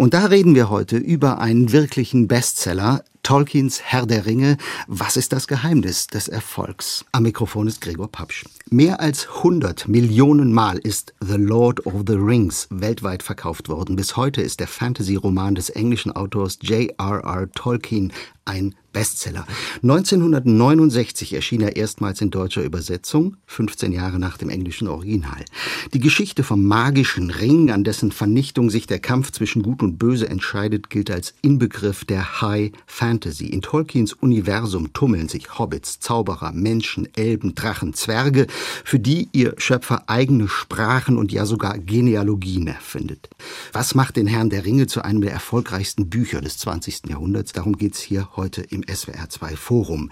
Und da reden wir heute über einen wirklichen Bestseller, Tolkiens Herr der Ringe. Was ist das Geheimnis des Erfolgs? Am Mikrofon ist Gregor Papsch. Mehr als 100 Millionen Mal ist The Lord of the Rings weltweit verkauft worden. Bis heute ist der Fantasy-Roman des englischen Autors J.R.R. Tolkien ein Bestseller. 1969 erschien er erstmals in deutscher Übersetzung, 15 Jahre nach dem englischen Original. Die Geschichte vom magischen Ring, an dessen Vernichtung sich der Kampf zwischen Gut und Böse entscheidet, gilt als Inbegriff der High Fantasy. In Tolkiens Universum tummeln sich Hobbits, Zauberer, Menschen, Elben, Drachen, Zwerge, für die ihr Schöpfer eigene Sprachen und ja sogar Genealogien erfindet. Was macht den Herrn der Ringe zu einem der erfolgreichsten Bücher des 20. Jahrhunderts? Darum geht's hier heute im SWR2 Forum.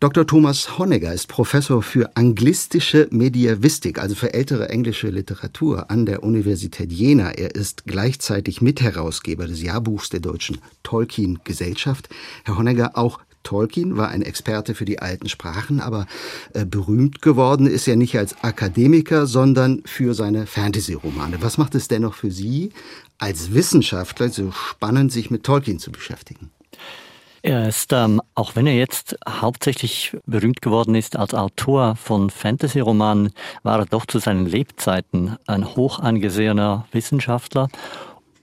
Dr. Thomas Honegger ist Professor für anglistische Mediavistik, also für ältere englische Literatur an der Universität Jena. Er ist gleichzeitig Mitherausgeber des Jahrbuchs der deutschen Tolkien-Gesellschaft. Herr Honegger, auch Tolkien war ein Experte für die alten Sprachen, aber äh, berühmt geworden ist er nicht als Akademiker, sondern für seine Fantasy-Romane. Was macht es dennoch für Sie als Wissenschaftler so spannend, sich mit Tolkien zu beschäftigen? Er ist, ähm, auch wenn er jetzt hauptsächlich berühmt geworden ist als Autor von Fantasy-Romanen, war er doch zu seinen Lebzeiten ein hoch angesehener Wissenschaftler.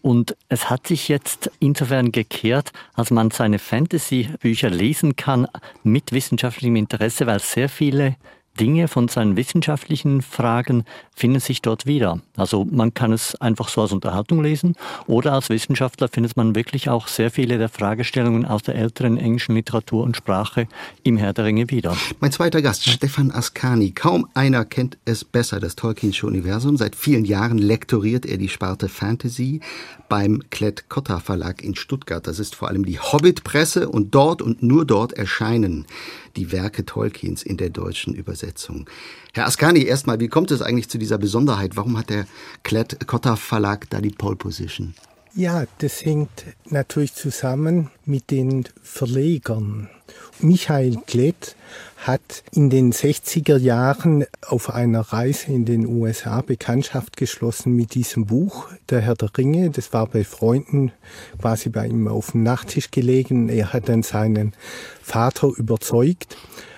Und es hat sich jetzt insofern gekehrt, als man seine Fantasy-Bücher lesen kann mit wissenschaftlichem Interesse, weil sehr viele Dinge von seinen wissenschaftlichen Fragen finden sich dort wieder. Also man kann es einfach so als Unterhaltung lesen oder als Wissenschaftler findet man wirklich auch sehr viele der Fragestellungen aus der älteren englischen Literatur und Sprache im Herr der Ringe wieder. Mein zweiter Gast, Stefan Ascani. Kaum einer kennt es besser, das Tolkiensche Universum. Seit vielen Jahren lektoriert er die Sparte Fantasy beim Klett-Cotta Verlag in Stuttgart. Das ist vor allem die Hobbit-Presse und dort und nur dort erscheinen die Werke Tolkiens in der deutschen Übersetzung. Herr Ascani, erstmal, wie kommt es eigentlich zu dieser Besonderheit? Warum hat der Klett-Cotta Verlag da die Pole Position? Ja, das hängt natürlich zusammen mit den Verlegern. Michael Klett hat in den 60er Jahren auf einer Reise in den USA Bekanntschaft geschlossen mit diesem Buch, Der Herr der Ringe. Das war bei Freunden quasi bei ihm auf dem Nachttisch gelegen. Er hat dann seinen Vater überzeugt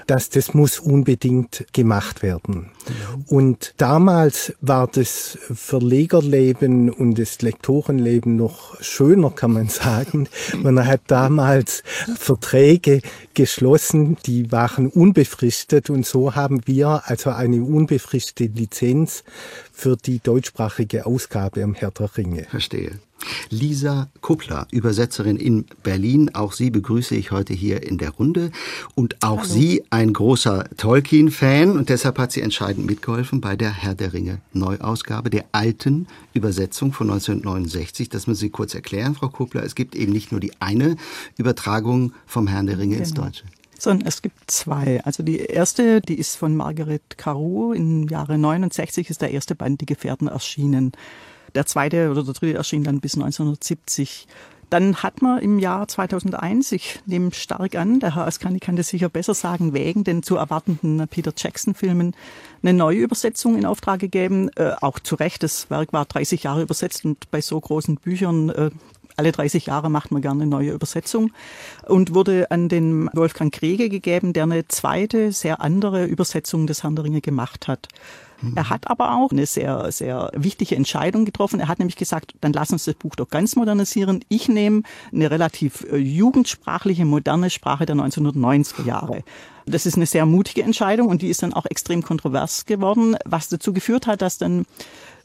dass das muss unbedingt gemacht werden. Und damals war das Verlegerleben und das Lektorenleben noch schöner, kann man sagen. Man hat damals Verträge geschlossen, die waren unbefristet und so haben wir also eine unbefristete Lizenz für die deutschsprachige Ausgabe am Herr der Ringe. Verstehe. Lisa Kuppler, Übersetzerin in Berlin. Auch Sie begrüße ich heute hier in der Runde. Und auch Hallo. Sie ein großer Tolkien-Fan. Und deshalb hat sie entscheidend mitgeholfen bei der Herr der Ringe Neuausgabe, der alten Übersetzung von 1969. Das müssen Sie kurz erklären, Frau Kuppler. Es gibt eben nicht nur die eine Übertragung vom Herrn der Ringe genau. ins Deutsche sondern es gibt zwei. Also die erste, die ist von Margaret Carew. Im Jahre 69 ist der erste Band Die Gefährten erschienen. Der zweite oder der dritte erschien dann bis 1970. Dann hat man im Jahr 2001, ich nehme stark an, der Herr Askani kann das sicher besser sagen, wegen den zu erwartenden Peter Jackson-Filmen eine neue Übersetzung in Auftrag gegeben. Äh, auch zu Recht, das Werk war 30 Jahre übersetzt und bei so großen Büchern äh, alle 30 Jahre macht man gerne eine neue Übersetzung und wurde an den Wolfgang Krege gegeben, der eine zweite, sehr andere Übersetzung des Herrn der Ringe gemacht hat. Er hat aber auch eine sehr, sehr wichtige Entscheidung getroffen. Er hat nämlich gesagt, dann lass uns das Buch doch ganz modernisieren. Ich nehme eine relativ äh, jugendsprachliche, moderne Sprache der 1990er Jahre. Das ist eine sehr mutige Entscheidung und die ist dann auch extrem kontrovers geworden, was dazu geführt hat, dass dann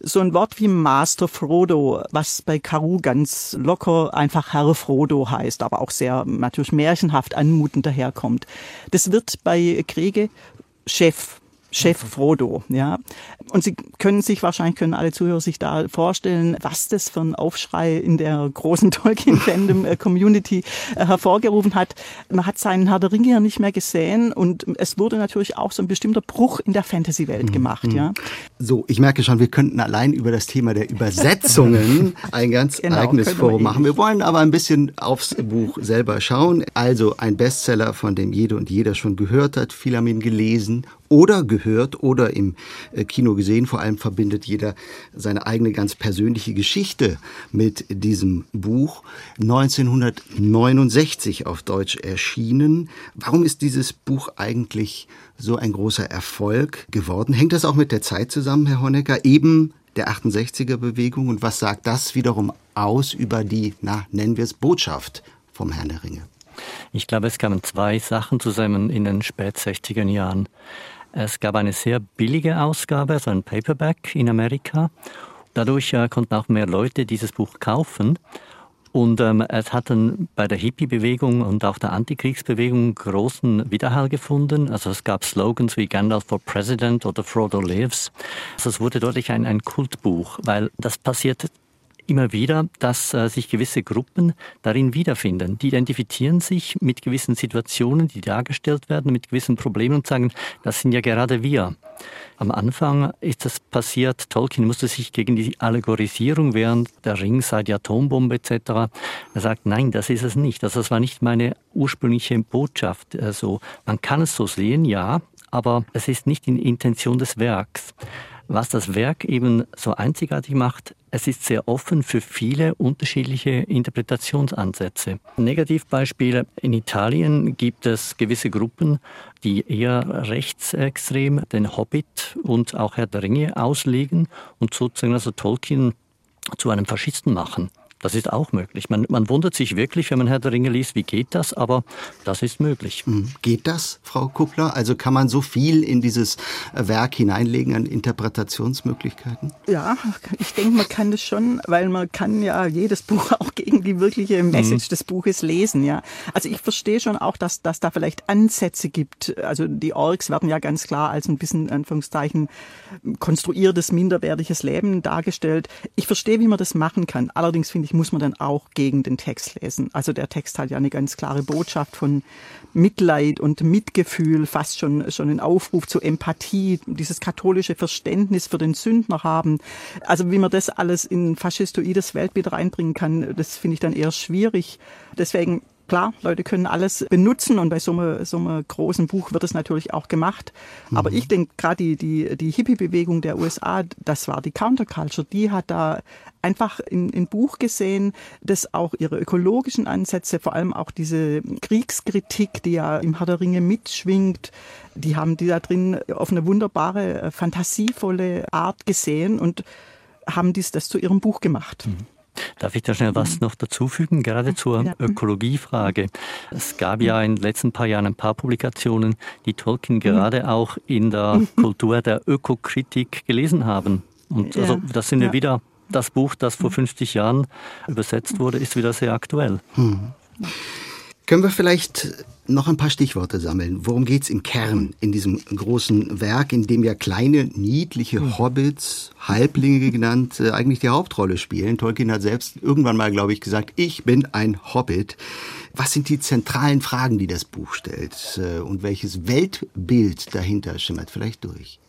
so ein Wort wie Master Frodo, was bei Karu ganz locker einfach Herr Frodo heißt, aber auch sehr natürlich märchenhaft anmutend daherkommt. Das wird bei Kriege Chef Chef Frodo, ja. Und Sie können sich wahrscheinlich können alle Zuhörer sich da vorstellen, was das für ein Aufschrei in der großen Tolkien-Fandom-Community äh, hervorgerufen hat. Man hat seinen Herr der Ringe ja nicht mehr gesehen und es wurde natürlich auch so ein bestimmter Bruch in der Fantasy-Welt mhm. gemacht, ja. Mhm. So, ich merke schon, wir könnten allein über das Thema der Übersetzungen ein ganz genau, eigenes Forum machen. Wir wollen aber ein bisschen aufs Buch selber schauen. Also ein Bestseller, von dem jede und jeder schon gehört hat. Viele haben ihn gelesen oder gehört oder im äh, Kino gesehen. Vor allem verbindet jeder seine eigene ganz persönliche Geschichte mit diesem Buch. 1969 auf Deutsch erschienen. Warum ist dieses Buch eigentlich so ein großer Erfolg geworden? Hängt das auch mit der Zeit zusammen, Herr Honecker? Eben der 68er Bewegung und was sagt das wiederum aus über die, na, nennen wir es Botschaft vom Herrn der Ringe? Ich glaube, es kamen zwei Sachen zusammen in den spät 60er Jahren. Es gab eine sehr billige Ausgabe, also ein Paperback in Amerika. Dadurch äh, konnten auch mehr Leute dieses Buch kaufen. Und ähm, es hat dann bei der Hippie-Bewegung und auch der Antikriegsbewegung großen Widerhall gefunden. Also es gab Slogans wie Gandalf for President oder Frodo lives. Also es wurde deutlich ein, ein Kultbuch, weil das passiert immer wieder, dass äh, sich gewisse Gruppen darin wiederfinden. Die identifizieren sich mit gewissen Situationen, die dargestellt werden, mit gewissen Problemen und sagen, das sind ja gerade wir. Am Anfang ist das passiert, Tolkien musste sich gegen die Allegorisierung während der Ring sei die Atombombe etc. Er sagt, nein, das ist es nicht. Also das war nicht meine ursprüngliche Botschaft. Also man kann es so sehen, ja, aber es ist nicht in Intention des Werks. Was das Werk eben so einzigartig macht, es ist sehr offen für viele unterschiedliche Interpretationsansätze. Negativbeispiele. In Italien gibt es gewisse Gruppen, die eher rechtsextrem den Hobbit und auch Herr der Ringe auslegen und sozusagen also Tolkien zu einem Faschisten machen. Das ist auch möglich. Man, man wundert sich wirklich, wenn man Herr der Ringe liest, wie geht das? Aber das ist möglich. Hm. Geht das, Frau Kuppler? Also kann man so viel in dieses Werk hineinlegen an Interpretationsmöglichkeiten? Ja, ich denke, man kann das schon, weil man kann ja jedes Buch auch gegen die wirkliche Message mhm. des Buches lesen. Ja, also ich verstehe schon auch, dass, dass da vielleicht Ansätze gibt. Also die Orks werden ja ganz klar als ein bisschen Anführungszeichen konstruiertes minderwertiges Leben dargestellt. Ich verstehe, wie man das machen kann. Allerdings finde ich muss man dann auch gegen den Text lesen. Also der Text hat ja eine ganz klare Botschaft von Mitleid und Mitgefühl, fast schon, schon ein Aufruf zur Empathie, dieses katholische Verständnis für den Sündner haben. Also wie man das alles in faschistoides Weltbild reinbringen kann, das finde ich dann eher schwierig. Deswegen klar, Leute können alles benutzen und bei so einem, so einem großen Buch wird es natürlich auch gemacht. Mhm. Aber ich denke, gerade die, die, die Hippie-Bewegung der USA, das war die Counterculture, die hat da einfach in, in Buch gesehen, dass auch ihre ökologischen Ansätze, vor allem auch diese Kriegskritik, die ja im Herr der Ringe mitschwingt, die haben die da drin auf eine wunderbare, fantasievolle Art gesehen und haben dies das zu ihrem Buch gemacht. Mhm. Darf ich da schnell was noch dazufügen, gerade zur. Ökologiefrage? Es gab ja in den letzten paar Jahren ein paar Publikationen, die Tolkien mhm. gerade auch in der mhm. Kultur der Ökokritik gelesen haben. Und also, das sind ja wieder das Buch, das vor 50 Jahren übersetzt wurde, ist wieder sehr aktuell. Hm. Können wir vielleicht noch ein paar Stichworte sammeln? Worum geht es im Kern in diesem großen Werk, in dem ja kleine, niedliche hm. Hobbits, Halblinge genannt, äh, eigentlich die Hauptrolle spielen? Tolkien hat selbst irgendwann mal, glaube ich, gesagt, ich bin ein Hobbit. Was sind die zentralen Fragen, die das Buch stellt? Äh, und welches Weltbild dahinter schimmert vielleicht durch?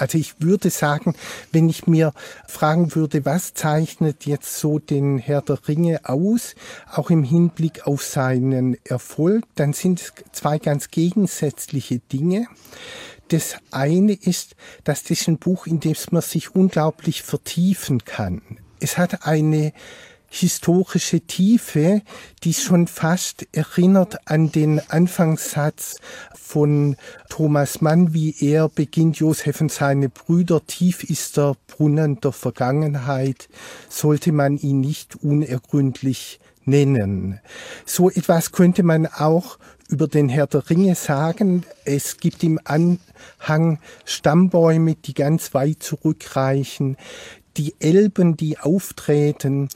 Also ich würde sagen, wenn ich mir fragen würde, was zeichnet jetzt so den Herr der Ringe aus, auch im Hinblick auf seinen Erfolg, dann sind es zwei ganz gegensätzliche Dinge. Das eine ist, dass das ein Buch, in dem man sich unglaublich vertiefen kann. Es hat eine historische Tiefe, die schon fast erinnert an den Anfangssatz von Thomas Mann, wie er beginnt, Josef und seine Brüder, tief ist der Brunnen der Vergangenheit, sollte man ihn nicht unergründlich nennen. So etwas könnte man auch über den Herr der Ringe sagen. Es gibt im Anhang Stammbäume, die ganz weit zurückreichen die Elben, die auftreten,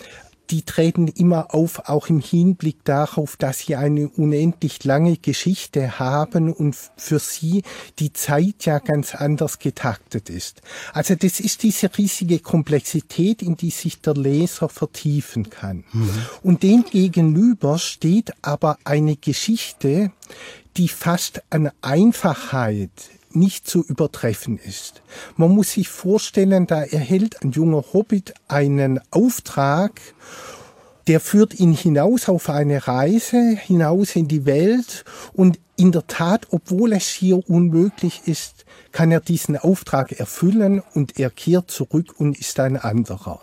die treten immer auf, auch im Hinblick darauf, dass sie eine unendlich lange Geschichte haben und für sie die Zeit ja ganz anders getaktet ist. Also das ist diese riesige Komplexität, in die sich der Leser vertiefen kann. Mhm. Und dem gegenüber steht aber eine Geschichte, die fast an Einfachheit nicht zu übertreffen ist. Man muss sich vorstellen, da erhält ein junger Hobbit einen Auftrag der führt ihn hinaus auf eine Reise, hinaus in die Welt und in der Tat, obwohl es hier unmöglich ist, kann er diesen Auftrag erfüllen und er kehrt zurück und ist ein anderer.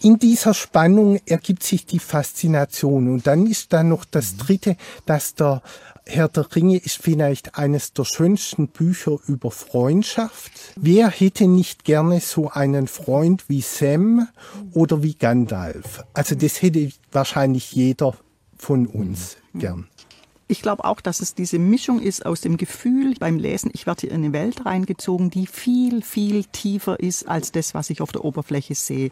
In dieser Spannung ergibt sich die Faszination und dann ist da noch das dritte, dass der Herr der Ringe ist vielleicht eines der schönsten Bücher über Freundschaft. Wer hätte nicht gerne so einen Freund wie Sam oder wie Gandalf? Also das hätte wahrscheinlich jeder von uns gern. Ich glaube auch, dass es diese Mischung ist aus dem Gefühl beim Lesen, ich werde in eine Welt reingezogen, die viel, viel tiefer ist als das, was ich auf der Oberfläche sehe.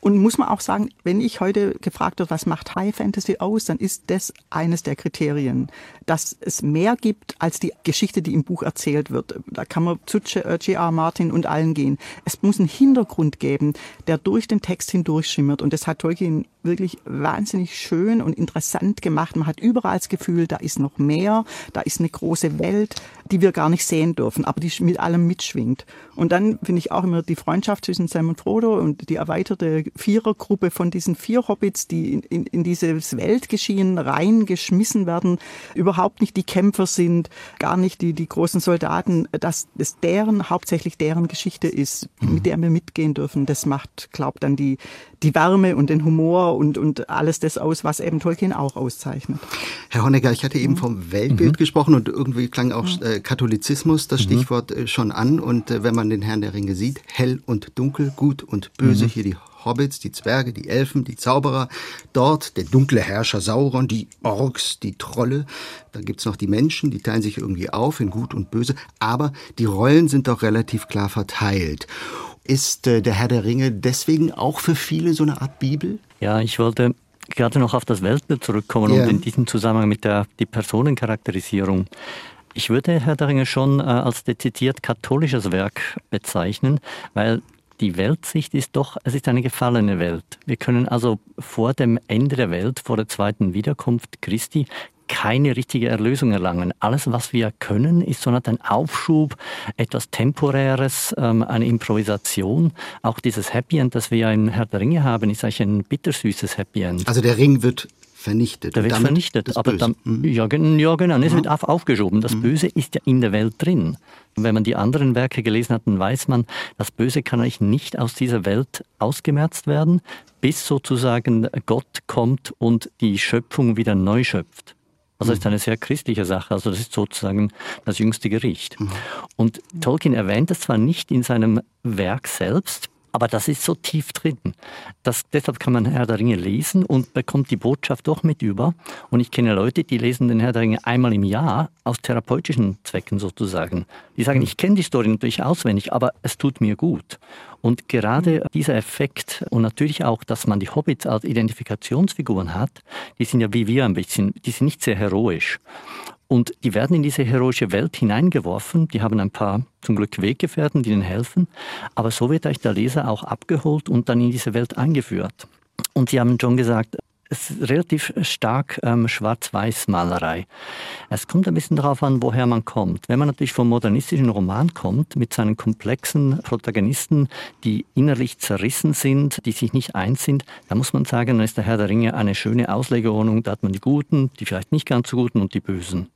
Und muss man auch sagen, wenn ich heute gefragt wird, was macht High Fantasy aus, dann ist das eines der Kriterien, dass es mehr gibt als die Geschichte, die im Buch erzählt wird. Da kann man zu J.R. Martin und allen gehen. Es muss einen Hintergrund geben, der durch den Text hindurch schimmert. Und das hat Tolkien wirklich wahnsinnig schön und interessant gemacht. Man hat überall das Gefühl, da ist noch mehr, da ist eine große Welt, die wir gar nicht sehen dürfen, aber die mit allem mitschwingt. Und dann finde ich auch immer die Freundschaft zwischen Sam und Frodo und die erweiterte Vierergruppe von diesen vier Hobbits, die in, in, in dieses Weltgeschehen reingeschmissen werden, überhaupt nicht die Kämpfer sind, gar nicht die, die großen Soldaten, dass es deren, hauptsächlich deren Geschichte ist, mhm. mit der wir mitgehen dürfen. Das macht, glaubt dann die, die Wärme und den Humor und, und alles das aus, was eben Tolkien auch auszeichnet. Herr Honegger, ich hatte eben mhm. vom Weltbild mhm. gesprochen und irgendwie klang auch mhm. äh, Katholizismus, das mhm. Stichwort, äh, schon an. Und äh, wenn man den Herrn der Ringe sieht, hell und dunkel, gut und böse, mhm. hier die Hobbits, die Zwerge, die Elfen, die Zauberer, dort der dunkle Herrscher Sauron, die Orks, die Trolle, dann gibt's noch die Menschen, die teilen sich irgendwie auf in gut und böse, aber die Rollen sind doch relativ klar verteilt. Ist äh, der Herr der Ringe deswegen auch für viele so eine Art Bibel? Ja, ich wollte gerade noch auf das Weltbild zurückkommen yeah. und in diesem Zusammenhang mit der die Personencharakterisierung. Ich würde Herr der Ringe schon äh, als dezidiert katholisches Werk bezeichnen, weil die Weltsicht ist doch, es ist eine gefallene Welt. Wir können also vor dem Ende der Welt, vor der zweiten Wiederkunft Christi, keine richtige Erlösung erlangen. Alles, was wir können, ist so ein Aufschub, etwas Temporäres, ähm, eine Improvisation. Auch dieses Happy End, das wir in Herr der Ringe haben, ist eigentlich ein bittersüßes Happy End. Also der Ring wird vernichtet. Der wird vernichtet, aber dann, mhm. ja, ja, genau, es wird aufgeschoben. Das mhm. Böse ist ja in der Welt drin. Wenn man die anderen Werke gelesen hat, dann weiß man, das Böse kann eigentlich nicht aus dieser Welt ausgemerzt werden, bis sozusagen Gott kommt und die Schöpfung wieder neu schöpft. Also das ist mhm. eine sehr christliche Sache. Also das ist sozusagen das jüngste Gericht. Mhm. Und Tolkien erwähnt es zwar nicht in seinem Werk selbst, aber das ist so tief drin. Das, deshalb kann man Herr der Ringe lesen und bekommt die Botschaft doch mit über. Und ich kenne Leute, die lesen den Herr der Ringe einmal im Jahr aus therapeutischen Zwecken sozusagen. Die sagen, ich kenne die Story natürlich auswendig, aber es tut mir gut. Und gerade dieser Effekt und natürlich auch, dass man die Hobbits als Identifikationsfiguren hat, die sind ja wie wir ein bisschen, die sind nicht sehr heroisch. Und die werden in diese heroische Welt hineingeworfen. Die haben ein paar zum Glück Weggefährten, die ihnen helfen. Aber so wird euch der Leser auch abgeholt und dann in diese Welt eingeführt. Und Sie haben schon gesagt, es ist relativ stark ähm, Schwarz-Weiß-Malerei. Es kommt ein bisschen darauf an, woher man kommt. Wenn man natürlich vom modernistischen Roman kommt, mit seinen komplexen Protagonisten, die innerlich zerrissen sind, die sich nicht eins sind, dann muss man sagen, dann ist der Herr der Ringe eine schöne Auslegeordnung. Da hat man die Guten, die vielleicht nicht ganz so Guten und die Bösen.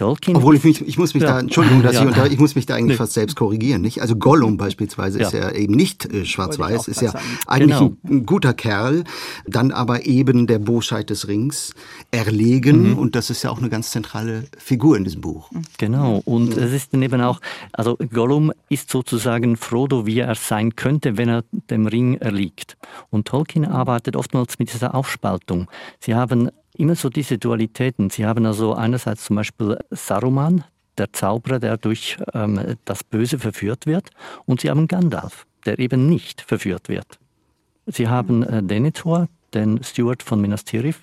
Tolkien. Obwohl ich mich, ich muss mich ja. da, Entschuldigung, dass ja. ich, unter, ich muss mich da eigentlich nee. fast selbst korrigieren, nicht? Also Gollum beispielsweise ja. ist ja eben nicht äh, schwarz-weiß, ist ja eigentlich genau. ein, ein, guter Kerl, dann aber eben der Bosheit des Rings erlegen mhm. und das ist ja auch eine ganz zentrale Figur in diesem Buch. Genau und mhm. es ist dann eben auch, also Gollum ist sozusagen Frodo, wie er sein könnte, wenn er dem Ring erliegt. Und Tolkien arbeitet oftmals mit dieser Aufspaltung. Sie haben immer so diese Dualitäten. Sie haben also einerseits zum Beispiel Saruman, der Zauberer, der durch ähm, das Böse verführt wird, und Sie haben Gandalf, der eben nicht verführt wird. Sie haben äh, Denethor, den Steward von Minas Tirith,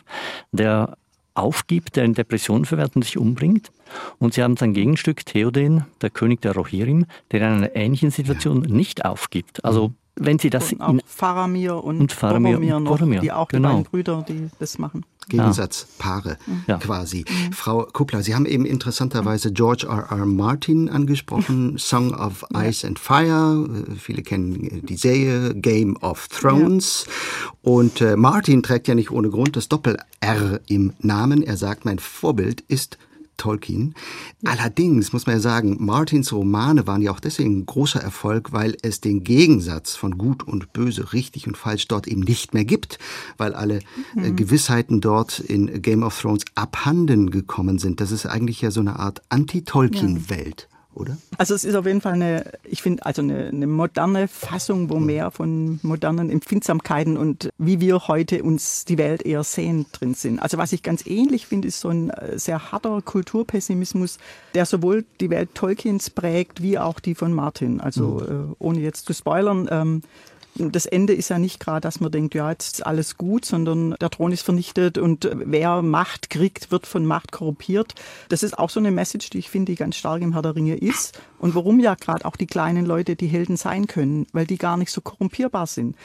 der aufgibt, der in Depressionen verwehrt und sich umbringt. Und sie haben sein Gegenstück Theoden, der König der Rohirrim, der in einer ähnlichen Situation nicht aufgibt. Also wenn Sie das und auch Faramir und, und Faramir Boromir noch, Boromir, die auch genau. die beiden Brüder, die das machen. Gegensatzpaare ja. quasi. Mhm. Frau Kuppler, Sie haben eben interessanterweise George R. R. Martin angesprochen, Song of Ice ja. and Fire. Viele kennen die Serie Game of Thrones. Ja. Und äh, Martin trägt ja nicht ohne Grund das Doppel-R im Namen. Er sagt, mein Vorbild ist Tolkien. Allerdings muss man ja sagen, Martins Romane waren ja auch deswegen ein großer Erfolg, weil es den Gegensatz von Gut und Böse, richtig und falsch dort eben nicht mehr gibt, weil alle äh, mhm. Gewissheiten dort in Game of Thrones abhanden gekommen sind. Das ist eigentlich ja so eine Art Anti-Tolkien-Welt. Ja oder? Also es ist auf jeden Fall eine, ich finde, also eine, eine, moderne Fassung, wo mehr von modernen Empfindsamkeiten und wie wir heute uns die Welt eher sehen drin sind. Also was ich ganz ähnlich finde, ist so ein äh, sehr harter Kulturpessimismus, der sowohl die Welt Tolkiens prägt, wie auch die von Martin. Also mhm. äh, ohne jetzt zu spoilern, ähm, das Ende ist ja nicht gerade, dass man denkt, ja, jetzt ist alles gut, sondern der Thron ist vernichtet und wer Macht kriegt, wird von Macht korrumpiert. Das ist auch so eine Message, die ich finde, die ganz stark im Herr der Ringe ist und warum ja gerade auch die kleinen Leute die Helden sein können, weil die gar nicht so korrumpierbar sind.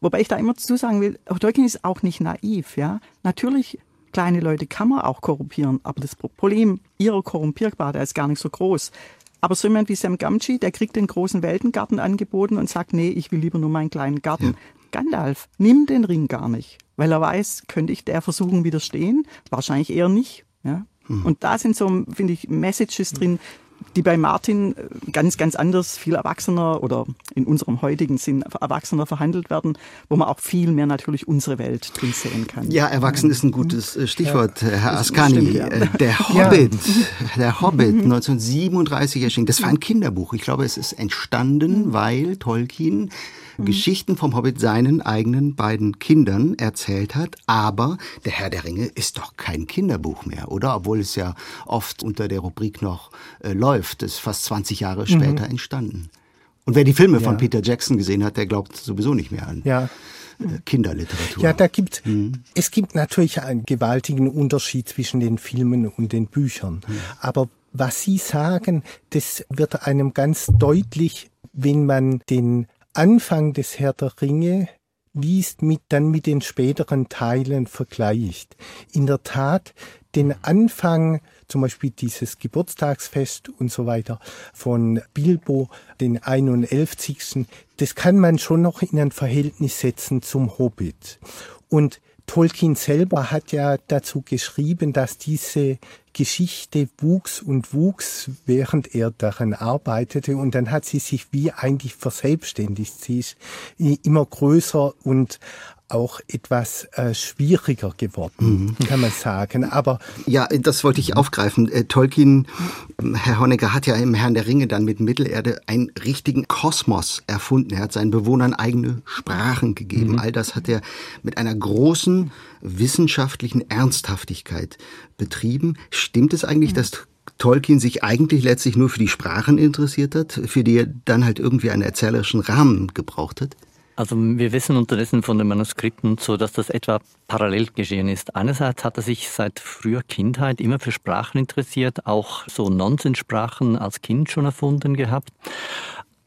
Wobei ich da immer dazu sagen will, Tolkien ist auch nicht naiv, ja. Natürlich kleine Leute kann man auch korrumpieren, aber das Problem ihrer Korrumpierbarkeit ist gar nicht so groß. Aber so jemand wie Sam Gamgee, der kriegt den großen Weltengarten angeboten und sagt, nee, ich will lieber nur meinen kleinen Garten. Ja. Gandalf nimmt den Ring gar nicht, weil er weiß, könnte ich der Versuchung widerstehen? Wahrscheinlich eher nicht. Ja? Mhm. Und da sind so, finde ich, Messages drin, die bei Martin äh, ganz, ganz anders, viel erwachsener oder in unserem heutigen Sinn erwachsener verhandelt werden, wo man auch viel mehr natürlich unsere Welt drin sehen kann. Ja, erwachsen ist ein gutes äh, Stichwort, ja, Herr Ascani. Stimmt, ja. Äh, der Hobbit, der Hobbit, 1937 mhm. erschienen. Das war ein Kinderbuch. Ich glaube, es ist entstanden, mhm. weil Tolkien mhm. Geschichten vom Hobbit seinen eigenen beiden Kindern erzählt hat. Aber der Herr der Ringe ist doch kein Kinderbuch mehr, oder? Obwohl es ja oft unter der Rubrik noch äh, läuft. Ist fast 20 Jahre später mhm. entstanden. Und wer die Filme ja. von Peter Jackson gesehen hat, der glaubt sowieso nicht mehr an. Ja. Äh, Kinderliteratur. Ja, da gibt mhm. es gibt natürlich einen gewaltigen Unterschied zwischen den Filmen und den Büchern. Mhm. Aber was Sie sagen, das wird einem ganz deutlich, wenn man den Anfang des Herr der Ringe liest, mit, dann mit den späteren Teilen vergleicht. In der Tat, den Anfang, zum Beispiel dieses Geburtstagsfest und so weiter von Bilbo, den 91. Das kann man schon noch in ein Verhältnis setzen zum Hobbit. Und Tolkien selber hat ja dazu geschrieben, dass diese Geschichte wuchs und wuchs, während er daran arbeitete. Und dann hat sie sich wie eigentlich verselbstständigt. Sie ist immer größer und auch etwas äh, schwieriger geworden, mhm. kann man sagen. Aber ja, das wollte ich aufgreifen. Äh, Tolkien, Herr Honecker, hat ja im Herrn der Ringe dann mit Mittelerde einen richtigen Kosmos erfunden. Er hat seinen Bewohnern eigene Sprachen gegeben. Mhm. All das hat er mit einer großen wissenschaftlichen Ernsthaftigkeit betrieben. Stimmt es eigentlich, mhm. dass Tolkien sich eigentlich letztlich nur für die Sprachen interessiert hat, für die er dann halt irgendwie einen erzählerischen Rahmen gebraucht hat? Also wir wissen unterdessen von den Manuskripten so, dass das etwa parallel geschehen ist. Einerseits hat er sich seit früher Kindheit immer für Sprachen interessiert, auch so Nonsenssprachen als Kind schon erfunden gehabt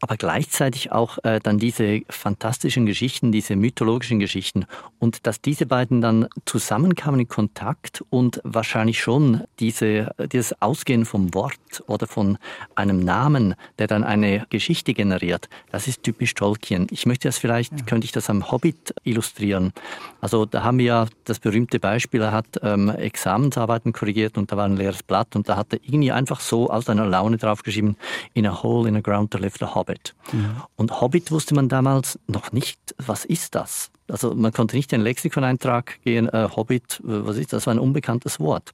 aber gleichzeitig auch äh, dann diese fantastischen Geschichten, diese mythologischen Geschichten und dass diese beiden dann zusammenkamen in Kontakt und wahrscheinlich schon diese, dieses Ausgehen vom Wort oder von einem Namen, der dann eine Geschichte generiert, das ist typisch Tolkien. Ich möchte das vielleicht, ja. könnte ich das am Hobbit illustrieren. Also da haben wir ja das berühmte Beispiel, er hat ähm, Examensarbeiten korrigiert und da war ein leeres Blatt und da hat er irgendwie einfach so aus einer Laune draufgeschrieben, in a hole in the ground to live the hobbit. Hobbit. Mhm. Und Hobbit wusste man damals noch nicht, was ist das? Also man konnte nicht in den Lexikoneintrag gehen, äh, Hobbit, äh, was ist das? Das war ein unbekanntes Wort.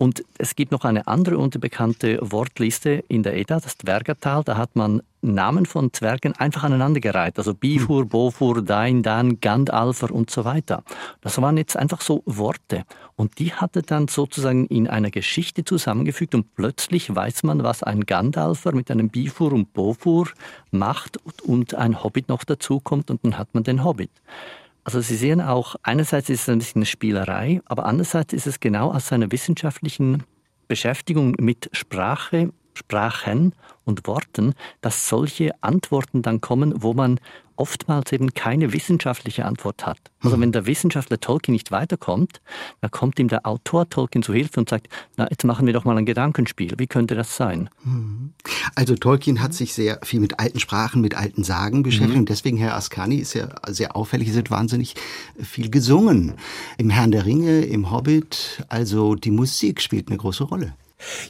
Und es gibt noch eine andere unbekannte Wortliste in der Edda, das Dwergertal. Da hat man Namen von Zwergen einfach aneinandergereiht. Also Bifur, hm. Bofur, Dain, Dan, Gandalfer und so weiter. Das waren jetzt einfach so Worte. Und die hat er dann sozusagen in einer Geschichte zusammengefügt und plötzlich weiß man, was ein Gandalfer mit einem Bifur und Bofur macht und ein Hobbit noch dazukommt und dann hat man den Hobbit. Also Sie sehen auch, einerseits ist es ein bisschen eine Spielerei, aber andererseits ist es genau aus seiner wissenschaftlichen Beschäftigung mit Sprache, Sprachen und Worten, dass solche Antworten dann kommen, wo man oftmals eben keine wissenschaftliche Antwort hat. Also mhm. wenn der Wissenschaftler Tolkien nicht weiterkommt, dann kommt ihm der Autor Tolkien zu Hilfe und sagt, na, jetzt machen wir doch mal ein Gedankenspiel. Wie könnte das sein? Mhm. Also Tolkien hat sich sehr viel mit alten Sprachen, mit alten Sagen beschäftigt. Mhm. Und deswegen, Herr Ascani, ist ja sehr auffällig, es wird wahnsinnig viel gesungen. Im Herrn der Ringe, im Hobbit, also die Musik spielt eine große Rolle.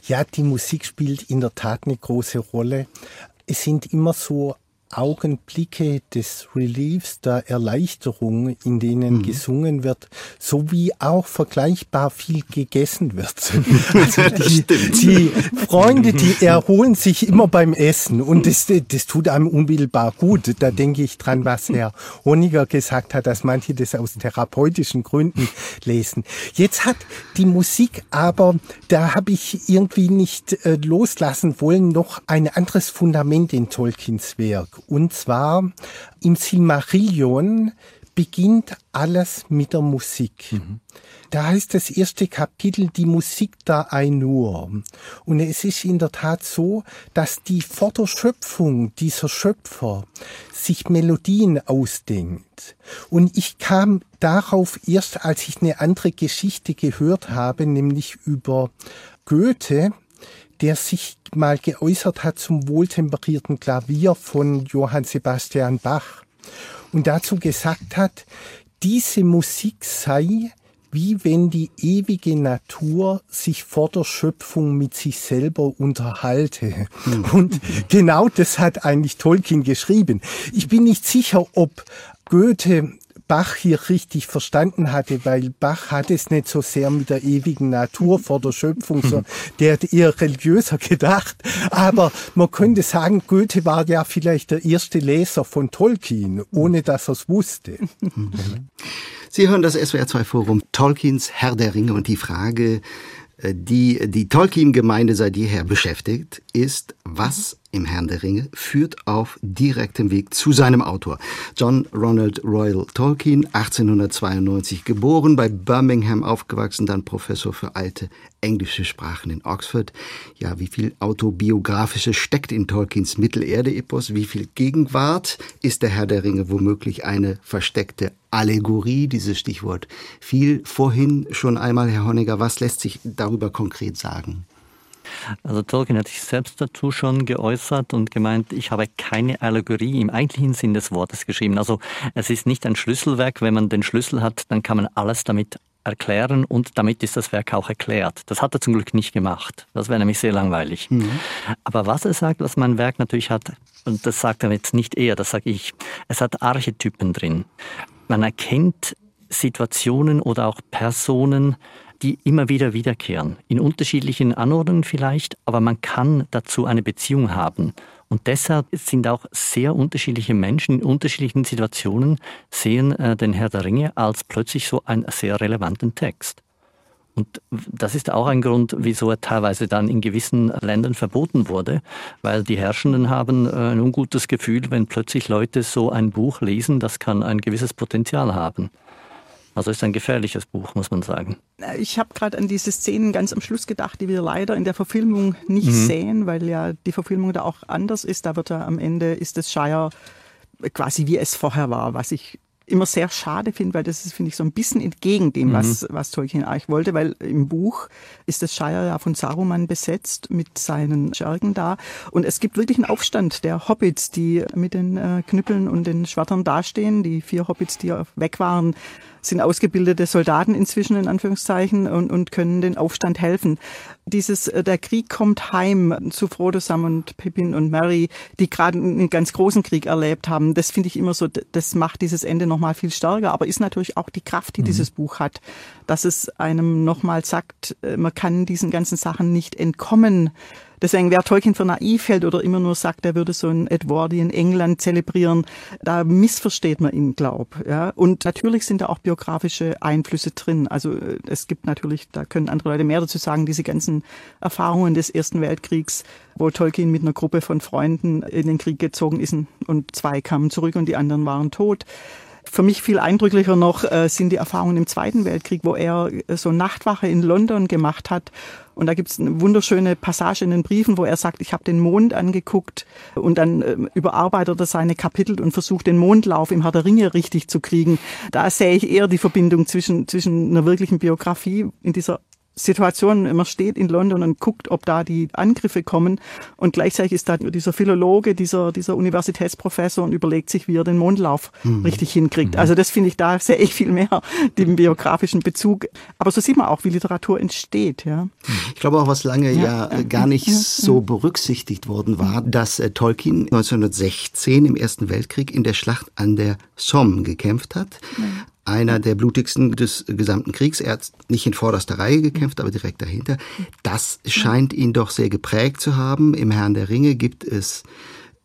Ja, die Musik spielt in der Tat eine große Rolle. Es sind immer so Augenblicke des Reliefs, der Erleichterung, in denen mhm. gesungen wird, sowie auch vergleichbar viel gegessen wird. Also die, die, Freunde, die erholen sich immer beim Essen und das, das tut einem unmittelbar gut. Da denke ich dran, was Herr Honiger gesagt hat, dass manche das aus therapeutischen Gründen lesen. Jetzt hat die Musik aber, da habe ich irgendwie nicht äh, loslassen wollen, noch ein anderes Fundament in Tolkiens Werk. Und zwar im Silmarillion beginnt alles mit der Musik. Mhm. Da heißt das erste Kapitel die Musik der Ainur. Und es ist in der Tat so, dass die vor der Schöpfung dieser Schöpfer sich Melodien ausdenkt. Und ich kam darauf erst, als ich eine andere Geschichte gehört habe, nämlich über Goethe, der sich mal geäußert hat zum wohltemperierten Klavier von Johann Sebastian Bach und dazu gesagt hat, diese Musik sei wie wenn die ewige Natur sich vor der Schöpfung mit sich selber unterhalte. Hm. Und genau das hat eigentlich Tolkien geschrieben. Ich bin nicht sicher, ob Goethe Bach hier richtig verstanden hatte, weil Bach hat es nicht so sehr mit der ewigen Natur vor der Schöpfung, sondern der hat eher religiöser gedacht. Aber man könnte sagen, Goethe war ja vielleicht der erste Leser von Tolkien, ohne dass er es wusste. Sie hören das SWR2 Forum Tolkiens Herr der Ringe und die Frage, äh, die die Tolkien-Gemeinde seit jeher beschäftigt, ist, was im Herrn der Ringe führt auf direktem Weg zu seinem Autor. John Ronald Royal Tolkien, 1892 geboren, bei Birmingham aufgewachsen, dann Professor für alte englische Sprachen in Oxford. Ja, wie viel autobiografisches steckt in Tolkiens Mittelerde-Epos? Wie viel Gegenwart ist der Herr der Ringe womöglich eine versteckte Allegorie? Dieses Stichwort fiel vorhin schon einmal, Herr Honegger. Was lässt sich darüber konkret sagen? Also Tolkien hat sich selbst dazu schon geäußert und gemeint, ich habe keine Allegorie im eigentlichen Sinn des Wortes geschrieben. Also es ist nicht ein Schlüsselwerk. Wenn man den Schlüssel hat, dann kann man alles damit erklären und damit ist das Werk auch erklärt. Das hat er zum Glück nicht gemacht. Das wäre nämlich sehr langweilig. Mhm. Aber was er sagt, was mein Werk natürlich hat, und das sagt er jetzt nicht er, das sage ich, es hat Archetypen drin. Man erkennt Situationen oder auch Personen, die immer wieder wiederkehren. In unterschiedlichen Anordnungen vielleicht, aber man kann dazu eine Beziehung haben. Und deshalb sind auch sehr unterschiedliche Menschen in unterschiedlichen Situationen sehen äh, den Herr der Ringe als plötzlich so einen sehr relevanten Text. Und das ist auch ein Grund, wieso er teilweise dann in gewissen Ländern verboten wurde, weil die Herrschenden haben äh, ein ungutes Gefühl, wenn plötzlich Leute so ein Buch lesen, das kann ein gewisses Potenzial haben. Also ist ein gefährliches Buch, muss man sagen. Ich habe gerade an diese Szenen ganz am Schluss gedacht, die wir leider in der Verfilmung nicht mhm. sehen, weil ja die Verfilmung da auch anders ist. Da wird ja am Ende ist das Shire quasi wie es vorher war, was ich immer sehr schade finde, weil das ist, finde ich, so ein bisschen entgegen dem, mhm. was, was Tolkien eigentlich wollte, weil im Buch ist das Shire ja von Saruman besetzt mit seinen Schergen da. Und es gibt wirklich einen Aufstand der Hobbits, die mit den äh, Knüppeln und den Schwertern dastehen. Die vier Hobbits, die weg waren, sind ausgebildete Soldaten inzwischen in Anführungszeichen und, und können den Aufstand helfen. Dieses äh, der Krieg kommt heim zu Frodo, Sam und Pippin und Mary, die gerade einen ganz großen Krieg erlebt haben. Das finde ich immer so, das macht dieses Ende nochmal viel stärker, aber ist natürlich auch die Kraft, die mhm. dieses Buch hat, dass es einem nochmal sagt, äh, man kann diesen ganzen Sachen nicht entkommen Deswegen, wer Tolkien für naiv hält oder immer nur sagt, er würde so ein Edwardian England zelebrieren, da missversteht man ihn, glaub. Ja? Und natürlich sind da auch biografische Einflüsse drin. Also äh, es gibt natürlich, da können andere Leute mehr dazu sagen, diese ganzen Erfahrungen des Ersten Weltkriegs, wo Tolkien mit einer Gruppe von Freunden in den Krieg gezogen ist und zwei kamen zurück und die anderen waren tot Für mich viel eindrücklicher noch äh, sind die Erfahrungen im Zweiten Weltkrieg, wo er äh, so Nachtwache in London gemacht hat. Und da gibt es eine wunderschöne Passage in den Briefen, wo er sagt, ich habe den Mond angeguckt und dann äh, überarbeitet er seine Kapitel und versucht, den Mondlauf im Herr der Ringe richtig zu kriegen. Da sehe ich eher die Verbindung zwischen, zwischen einer wirklichen Biografie in dieser Situation, man steht in London und guckt, ob da die Angriffe kommen und gleichzeitig ist da dieser Philologe, dieser, dieser Universitätsprofessor und überlegt sich, wie er den Mondlauf mhm. richtig hinkriegt. Mhm. Also das finde ich, da sehe ich viel mehr den biografischen Bezug. Aber so sieht man auch, wie Literatur entsteht. Ja. Ich glaube auch, was lange ja, ja gar nicht ja, so berücksichtigt worden war, dass äh, Tolkien 1916 im Ersten Weltkrieg in der Schlacht an der Somme gekämpft hat einer der blutigsten des gesamten Kriegs. Er hat nicht in vorderster Reihe gekämpft, aber direkt dahinter. Das scheint ihn doch sehr geprägt zu haben. Im Herrn der Ringe gibt es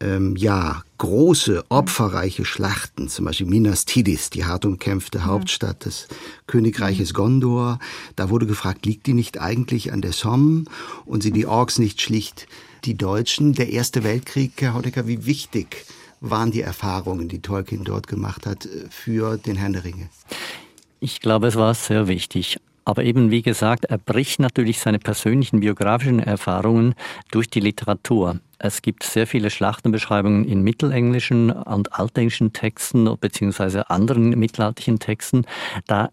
ähm, ja große, opferreiche Schlachten, zum Beispiel Minas Tirith, die hart umkämpfte Hauptstadt des Königreiches Gondor. Da wurde gefragt, liegt die nicht eigentlich an der Somme und sind die Orks nicht schlicht die Deutschen? Der Erste Weltkrieg, Herr Honecker, wie wichtig waren die Erfahrungen, die Tolkien dort gemacht hat, äh, für den Herrn der Ringe? Ich glaube, es war sehr wichtig. Aber eben, wie gesagt, er bricht natürlich seine persönlichen biografischen Erfahrungen durch die Literatur. Es gibt sehr viele Schlachtenbeschreibungen in mittelenglischen und altenglischen Texten beziehungsweise anderen mittelalterlichen Texten. Da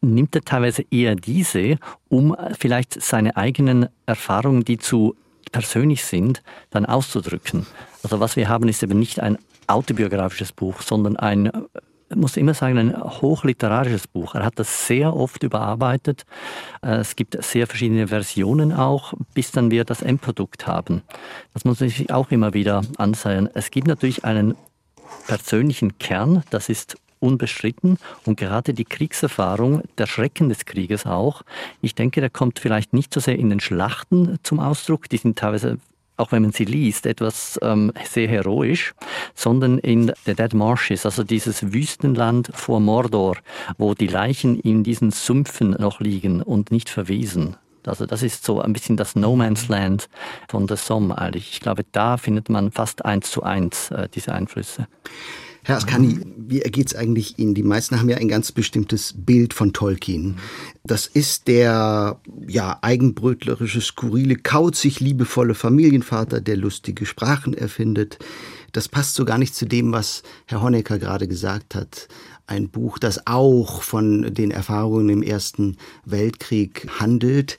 nimmt er teilweise eher diese, um vielleicht seine eigenen Erfahrungen, die zu persönlich sind, dann auszudrücken. Also was wir haben, ist eben nicht ein autobiografisches Buch, sondern ein, ich muss immer sagen, ein hochliterarisches Buch. Er hat das sehr oft überarbeitet. Äh, es gibt sehr verschiedene Versionen auch, bis dann wir das Endprodukt haben. Das muss man sich auch immer wieder ansehen. Es gibt natürlich einen persönlichen Kern, das ist unbestritten. Und gerade die Kriegserfahrung, der Schrecken des Krieges auch, ich denke, der kommt vielleicht nicht so sehr in den Schlachten zum Ausdruck. Die sind teilweise auch wenn man sie liest, etwas ähm, sehr heroisch, sondern in The Dead Marshes, also dieses Wüstenland vor Mordor, wo die Leichen in diesen Sümpfen noch liegen und nicht verwesen. Also das ist so ein bisschen das No Man's Land von der Somme eigentlich. Ich glaube, da findet man fast eins zu eins äh, diese Einflüsse. Herr Ascani, wie ergeht es eigentlich Ihnen? Die meisten haben ja ein ganz bestimmtes Bild von Tolkien. Das ist der ja eigenbrötlerische, skurrile, kauzig liebevolle Familienvater, der lustige Sprachen erfindet. Das passt so gar nicht zu dem, was Herr Honecker gerade gesagt hat. Ein Buch, das auch von den Erfahrungen im Ersten Weltkrieg handelt.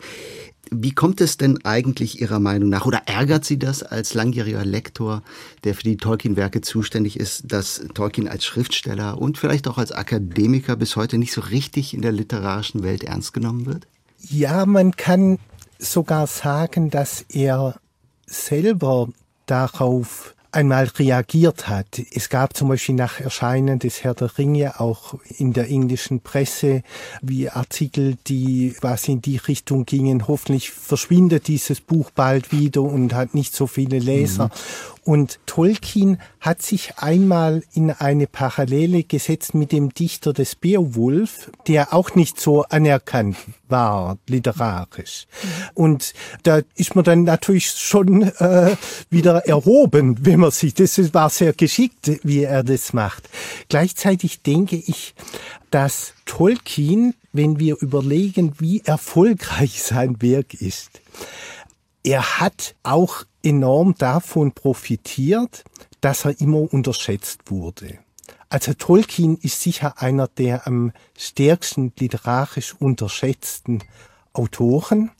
Wie kommt es denn eigentlich Ihrer Meinung nach, oder ärgert Sie das als langjähriger Lektor, der für die Tolkien-Werke zuständig ist, dass Tolkien als Schriftsteller und vielleicht auch als Akademiker bis heute nicht so richtig in der literarischen Welt ernst genommen wird? Ja, man kann sogar sagen, dass er selber darauf einmal reagiert hat. Es gab zum Beispiel nach Erscheinen des Herr der Ringe auch in der englischen Presse wie Artikel, die quasi in die Richtung gingen, hoffentlich verschwindet dieses Buch bald wieder und hat nicht so viele Leser. Mhm. Und Tolkien hat sich einmal in eine Parallele gesetzt mit dem Dichter des Beowulf, der auch nicht so anerkannt war literarisch. Und da ist man dann natürlich schon äh, wieder erhoben, wenn man sich, das war sehr geschickt, wie er das macht. Gleichzeitig denke ich, dass Tolkien, wenn wir überlegen, wie erfolgreich sein Werk ist, er hat auch enorm davon profitiert, dass er immer unterschätzt wurde. Also Tolkien ist sicher einer der am stärksten literarisch unterschätzten Autoren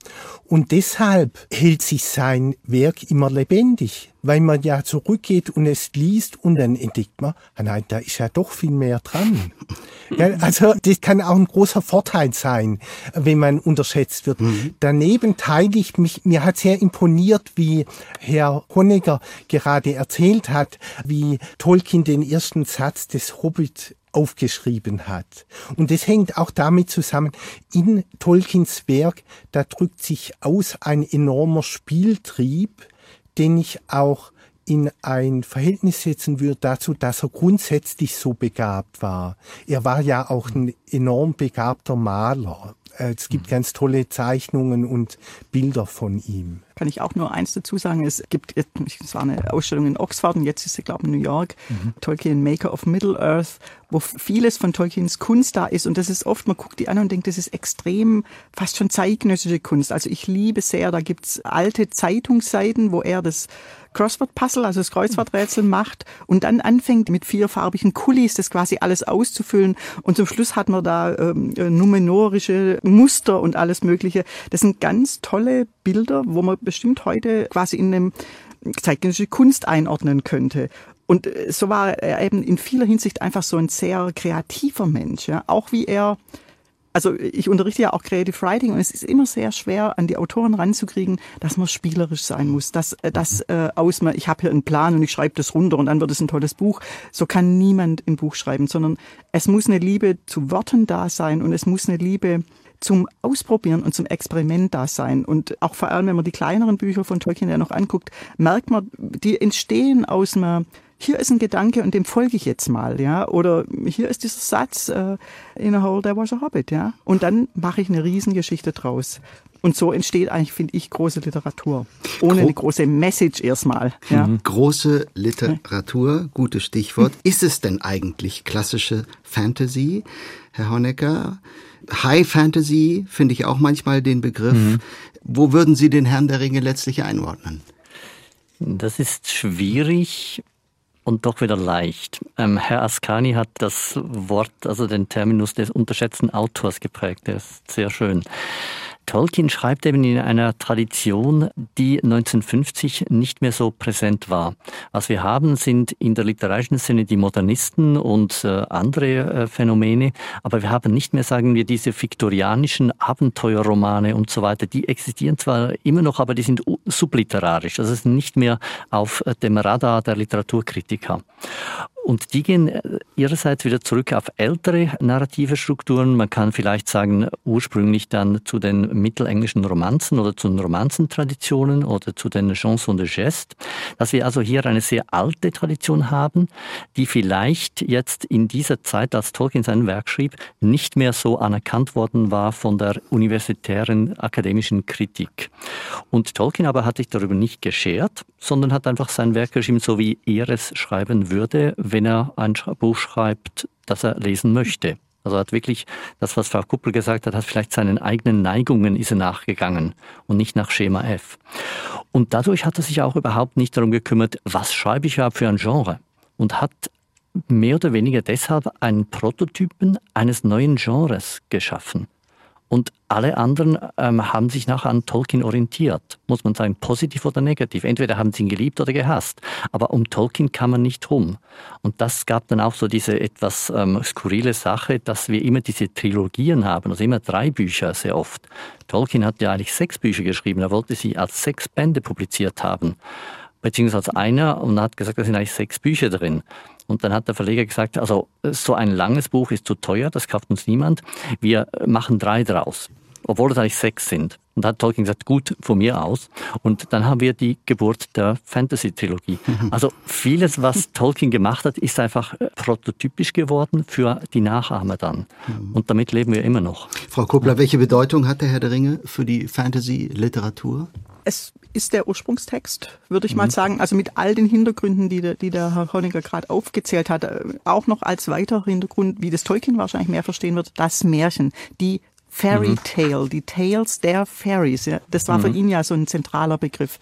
und deshalb hält sich sein Werk immer lebendig, weil man ja zurückgeht und es liest und dann entdeckt man, ah nein, da ist ja doch viel mehr dran. Ja, also das kann auch ein großer Vorteil sein, wenn man unterschätzt wird. Mhm. Daneben teile ich mich, mir hat sehr imponiert, wie Herr Honegger gerade erzählt hat, wie Tolkien den ersten Satz des Hobbit aufgeschrieben hat. Und es hängt auch damit zusammen, in Tolkiens Werk, da drückt sich aus ein enormer Spieltrieb, den ich auch in ein Verhältnis setzen würde dazu, dass er grundsätzlich so begabt war. Er war ja auch ein enorm begabter Maler. Es gibt mhm. ganz tolle Zeichnungen und Bilder von ihm. Kann ich auch nur eins dazu sagen. Es gibt, es war eine Ausstellung in Oxford und jetzt ist sie, glaube ich, in New York. Mhm. Tolkien Maker of Middle-earth, wo vieles von Tolkiens Kunst da ist. Und das ist oft, man guckt die an und denkt, das ist extrem, fast schon zeitgenössische Kunst. Also ich liebe sehr, da gibt's alte Zeitungsseiten, wo er das Crossword-Puzzle, also das Kreuzworträtsel macht und dann anfängt mit vierfarbigen Kulis das quasi alles auszufüllen und zum Schluss hat man da ähm, numenorische Muster und alles mögliche. Das sind ganz tolle Bilder, wo man bestimmt heute quasi in einem zeitgenössische Kunst einordnen könnte. Und äh, so war er eben in vieler Hinsicht einfach so ein sehr kreativer Mensch, ja. Auch wie er also ich unterrichte ja auch Creative Writing und es ist immer sehr schwer, an die Autoren ranzukriegen, dass man spielerisch sein muss, dass äh, das äh, aus ich habe hier einen Plan und ich schreibe das runter und dann wird es ein tolles Buch. So kann niemand ein Buch schreiben, sondern es muss eine Liebe zu Worten da sein und es muss eine Liebe zum Ausprobieren und zum Experiment da sein. Und auch vor allem, wenn man die kleineren Bücher von Tolkien ja noch anguckt, merkt man, die entstehen aus einer hier ist ein Gedanke und dem folge ich jetzt mal, ja. Oder hier ist dieser Satz, uh, in a hole there was a hobbit, ja. Und dann mache ich eine Riesengeschichte draus. Und so entsteht eigentlich, finde ich, große Literatur. Ohne Gro eine große Message erstmal. Ja. Mhm. Große Literatur, gutes Stichwort. Ist es denn eigentlich klassische Fantasy, Herr Honecker? High Fantasy finde ich auch manchmal den Begriff. Mhm. Wo würden Sie den Herrn der Ringe letztlich einordnen? Das ist schwierig und doch wieder leicht. Ähm, Herr Ascani hat das Wort, also den Terminus des unterschätzten Autors geprägt. Der ist sehr schön. Tolkien schreibt eben in einer Tradition, die 1950 nicht mehr so präsent war. Was wir haben, sind in der literarischen Szene die Modernisten und äh, andere äh, Phänomene, aber wir haben nicht mehr, sagen wir, diese viktorianischen Abenteuerromane und so weiter. Die existieren zwar immer noch, aber die sind subliterarisch. Es sind nicht mehr auf äh, dem Radar der Literaturkritiker. Und die gehen äh, ihrerseits wieder zurück auf ältere narrative Strukturen. Man kann vielleicht sagen, ursprünglich dann zu den mittelenglischen Romanzen oder zu den Romanzentraditionen oder zu den Chansons de Geste. Dass wir also hier eine sehr alte Tradition haben, die vielleicht jetzt in dieser Zeit, als Tolkien sein Werk schrieb, nicht mehr so anerkannt worden war von der universitären akademischen Kritik. Und Tolkien aber hat sich darüber nicht geschert, sondern hat einfach sein Werk geschrieben, so wie er es schreiben würde, wenn er ein Buch schreibt, das er lesen möchte. Also hat wirklich das, was Frau Kuppel gesagt hat, hat vielleicht seinen eigenen Neigungen ist er nachgegangen und nicht nach Schema F. Und dadurch hat er sich auch überhaupt nicht darum gekümmert, was schreibe ich überhaupt für ein Genre und hat mehr oder weniger deshalb einen Prototypen eines neuen Genres geschaffen. Und alle anderen ähm, haben sich nachher an Tolkien orientiert, muss man sagen, positiv oder negativ. Entweder haben sie ihn geliebt oder gehasst. Aber um Tolkien kann man nicht rum. Und das gab dann auch so diese etwas ähm, skurrile Sache, dass wir immer diese Trilogien haben, also immer drei Bücher sehr oft. Tolkien hat ja eigentlich sechs Bücher geschrieben, er wollte sie als sechs Bände publiziert haben beziehungsweise einer und hat gesagt, da sind eigentlich sechs Bücher drin. Und dann hat der Verleger gesagt, also so ein langes Buch ist zu teuer, das kauft uns niemand. Wir machen drei draus, obwohl es eigentlich sechs sind. Und da hat Tolkien gesagt, gut, von mir aus. Und dann haben wir die Geburt der Fantasy-Trilogie. Also vieles, was Tolkien gemacht hat, ist einfach äh, prototypisch geworden für die Nachahmer dann. Und damit leben wir immer noch. Frau Kuppler, welche Bedeutung hat der Herr der Ringe für die Fantasy-Literatur? Es ist der Ursprungstext, würde ich mhm. mal sagen. Also mit all den Hintergründen, die der, die der Herr Honecker gerade aufgezählt hat, äh, auch noch als weiterer Hintergrund, wie das Tolkien wahrscheinlich mehr verstehen wird, das Märchen, die Fairy mhm. Tale, die Tales der Fairies. Ja, das war mhm. für ihn ja so ein zentraler Begriff.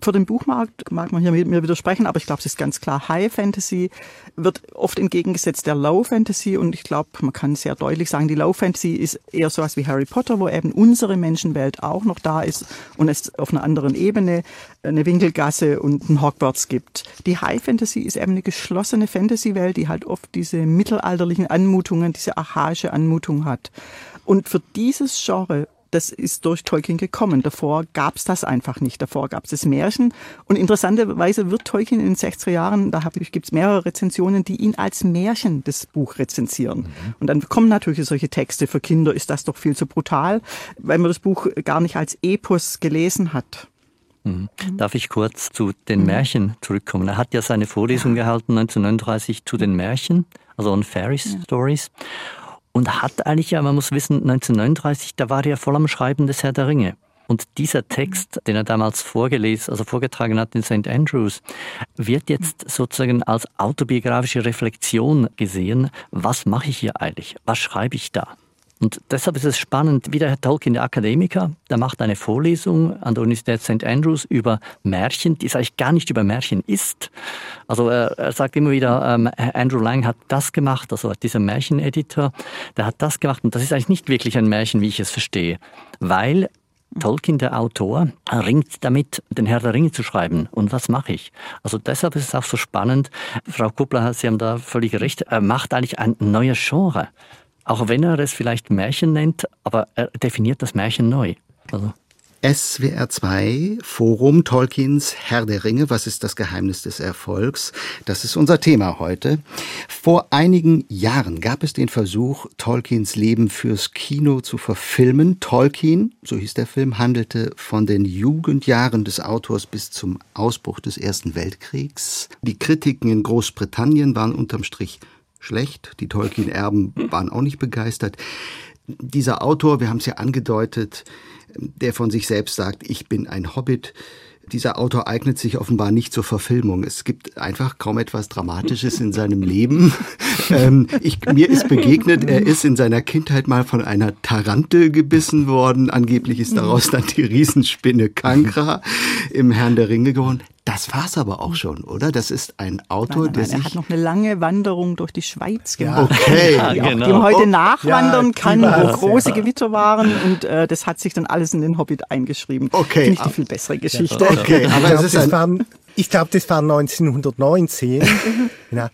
Für den Buchmarkt mag man hier mit mir widersprechen, aber ich glaube, es ist ganz klar, High Fantasy wird oft entgegengesetzt der Low Fantasy und ich glaube, man kann sehr deutlich sagen, die Low Fantasy ist eher sowas wie Harry Potter, wo eben unsere Menschenwelt auch noch da ist und es auf einer anderen Ebene eine Winkelgasse und ein Hogwarts gibt. Die High Fantasy ist eben eine geschlossene Fantasy-Welt, die halt oft diese mittelalterlichen Anmutungen, diese archaische Anmutung hat. Und für dieses Genre das ist durch Tolkien gekommen. Davor gab es das einfach nicht. Davor gab es das Märchen. Und interessanterweise wird Tolkien in den 60er Jahren, da gibt es mehrere Rezensionen, die ihn als Märchen das Buch rezensieren. Mhm. Und dann kommen natürlich solche Texte. Für Kinder ist das doch viel zu brutal, weil man das Buch gar nicht als Epos gelesen hat. Mhm. Darf ich kurz zu den mhm. Märchen zurückkommen? Er hat ja seine Vorlesung gehalten 1939 zu den Märchen, also on Fairy ja. Und hat eigentlich ja, man muss wissen, 1939, da war er voll am Schreiben des Herr der Ringe. Und dieser Text, den er damals vorgelesen, also vorgetragen hat in St. Andrews, wird jetzt sozusagen als autobiografische Reflexion gesehen. Was mache ich hier eigentlich? Was schreibe ich da? Und deshalb ist es spannend, wie der Herr Tolkien, der Akademiker, der macht eine Vorlesung an der Universität St. Andrews über Märchen, die es eigentlich gar nicht über Märchen ist. Also er, er sagt immer wieder, ähm, Andrew Lang hat das gemacht, also dieser Märcheneditor, der hat das gemacht und das ist eigentlich nicht wirklich ein Märchen, wie ich es verstehe, weil Tolkien, der Autor, ringt damit, den Herr der Ringe zu schreiben. Und was mache ich? Also deshalb ist es auch so spannend. Frau Kuppler, Sie haben da völlig recht. Er macht eigentlich ein neues Genre. Auch wenn er es vielleicht Märchen nennt, aber er definiert das Märchen neu. Also. SWR 2 Forum Tolkiens Herr der Ringe, was ist das Geheimnis des Erfolgs? Das ist unser Thema heute. Vor einigen Jahren gab es den Versuch, Tolkiens Leben fürs Kino zu verfilmen. Tolkien, so hieß der Film, handelte von den Jugendjahren des Autors bis zum Ausbruch des Ersten Weltkriegs. Die Kritiken in Großbritannien waren unterm Strich schlecht. Die Tolkien-Erben waren auch nicht begeistert. Dieser Autor, wir haben es ja angedeutet, der von sich selbst sagt, ich bin ein Hobbit, dieser Autor eignet sich offenbar nicht zur Verfilmung. Es gibt einfach kaum etwas Dramatisches in seinem Leben. ähm, ich, mir ist begegnet, er ist in seiner Kindheit mal von einer Tarantel gebissen worden. Angeblich ist daraus dann die Riesenspinne Kankra im Herrn der Ringe geworden. Das war's aber auch schon, oder? Das ist ein Autor, nein, nein, der nein, sich. Er hat noch eine lange Wanderung durch die Schweiz gemacht. Okay. Ja, die, genau. die man heute Oh, nachwandern ja, kann, wo große ja. Gewitter waren und äh, das hat sich dann alles in den Hobbit eingeschrieben. Okay. Finde ich die viel bessere Geschichte. Okay, Ich aber es glaube, ist das, ein. war, ich glaube, das war 1919. ja.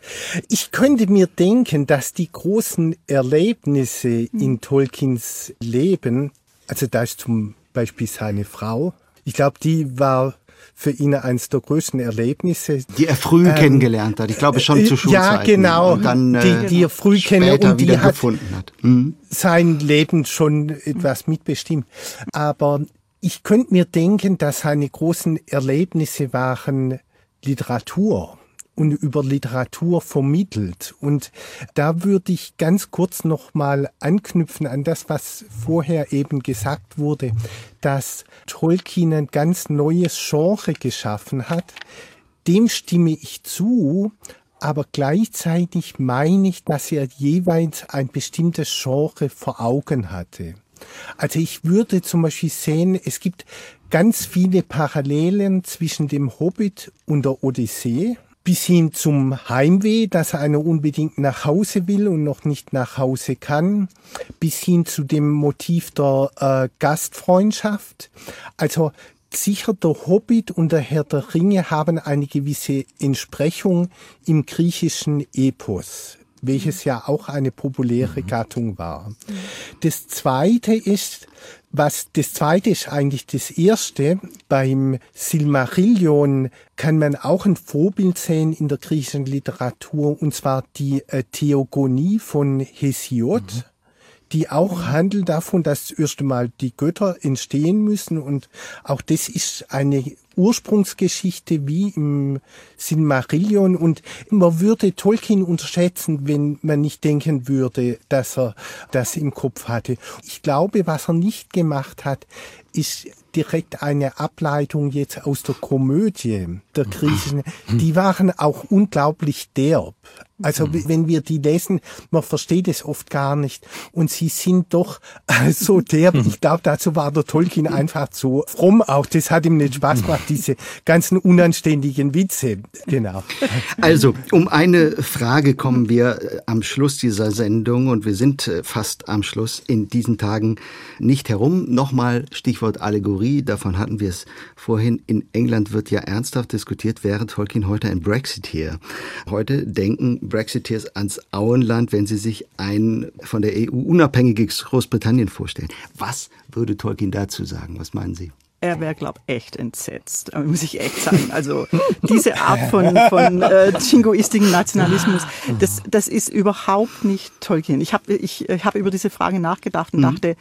Ich könnte mir denken, dass die großen Erlebnisse in Tolkiens Leben, also da ist zum Beispiel seine Frau, ich glaube, die war für ihn eines der größten Erlebnisse. Die er früh kennengelernt hat. Ich glaube schon zu Ähm, äh, ja, Schulzeiten. genau. Und dann, Die- äh, die er früh kennen später und die wieder hat- gefunden hat. Mhm. sein Leben schon etwas mitbestimmt. Aber ich könnte mir denken, dass seine großen Erlebnisse waren Literatur und über Literatur vermittelt. Und da würde ich ganz kurz noch mal anknüpfen an das, was vorher eben gesagt wurde, dass Tolkien ein ganz neues Genre geschaffen hat. Dem stimme ich zu, aber gleichzeitig meine ich, dass er jeweils ein bestimmtes Genre vor Augen hatte. Also ich würde zum Beispiel sehen, es gibt ganz viele Parallelen zwischen dem Hobbit und der Odyssee bis hin zum Heimweh, dass einer unbedingt nach Hause will und noch nicht nach Hause kann, bis hin zu dem Motiv der äh, Gastfreundschaft. Also sicher der Hobbit und der Herr der Ringe haben eine gewisse Entsprechung im griechischen Epos welches ja auch eine populäre Gattung war. Das zweite ist, was das zweite ist eigentlich das erste. Beim Silmarillion kann man auch ein Vorbild sehen in der griechischen Literatur, und zwar die äh, Theogonie von Hesiod. Die auch handelt davon, dass das erste Mal die Götter entstehen müssen und auch das ist eine Ursprungsgeschichte wie im Silmarillion und man würde Tolkien unterschätzen, wenn man nicht denken würde, dass er das im Kopf hatte. Ich glaube, was er nicht gemacht hat, ist direkt eine Ableitung jetzt aus der Komödie der griechischen. Die waren auch unglaublich derb. Also wenn wir die lesen, man versteht es oft gar nicht. Und sie sind doch so derb. Ich glaube, dazu war der Tolkien einfach zu fromm auch. Das hat ihm nicht Spaß gemacht, diese ganzen unanständigen Witze. Genau. Also, um eine Frage kommen wir äh, am Schluss dieser Sendung und wir sind äh, fast am Schluss in diesen Tagen nicht herum. Nochmal Stichwort Allegorie, davon hatten wir es vorhin. In England wird ja ernsthaft diskutiert, wäre Tolkien heute ein Brexiteer. Heute denken Brexiteers ans Auenland, wenn sie sich ein von der EU unabhängiges Großbritannien vorstellen. Was würde Tolkien dazu sagen? Was meinen Sie? Er wäre, glaube echt entsetzt, äh, muss ich echt sagen. Also diese Art von, von äh, jingoistigen Nationalismus, das, das ist überhaupt nicht Tolkien. Ich habe ich, ich hab über diese Frage nachgedacht und dachte,